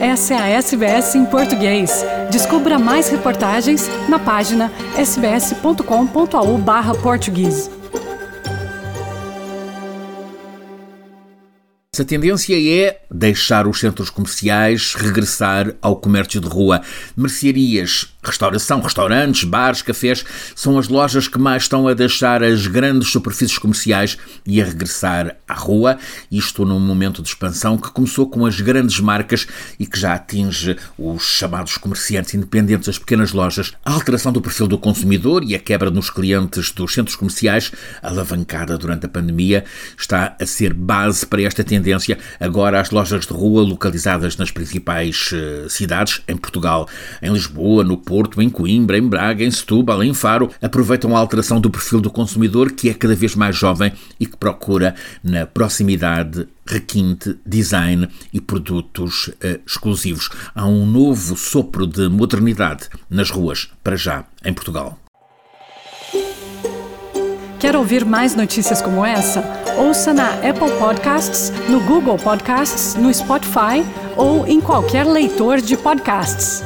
Essa é a SBS em português. Descubra mais reportagens na página sbs.com.au/português. A tendência é deixar os centros comerciais, regressar ao comércio de rua. Mercearias, restauração, restaurantes, bares, cafés são as lojas que mais estão a deixar as grandes superfícies comerciais e a regressar à rua. Isto num momento de expansão que começou com as grandes marcas e que já atinge os chamados comerciantes independentes, as pequenas lojas. A alteração do perfil do consumidor e a quebra nos clientes dos centros comerciais, alavancada durante a pandemia, está a ser base para esta tendência agora às lojas de rua localizadas nas principais uh, cidades, em Portugal, em Lisboa, no Porto, em Coimbra, em Braga, em Setúbal, em Faro, aproveitam a alteração do perfil do consumidor que é cada vez mais jovem e que procura na proximidade requinte, design e produtos uh, exclusivos. Há um novo sopro de modernidade nas ruas, para já, em Portugal. Quer ouvir mais notícias como essa? Ouça na Apple Podcasts, no Google Podcasts, no Spotify ou em qualquer leitor de podcasts.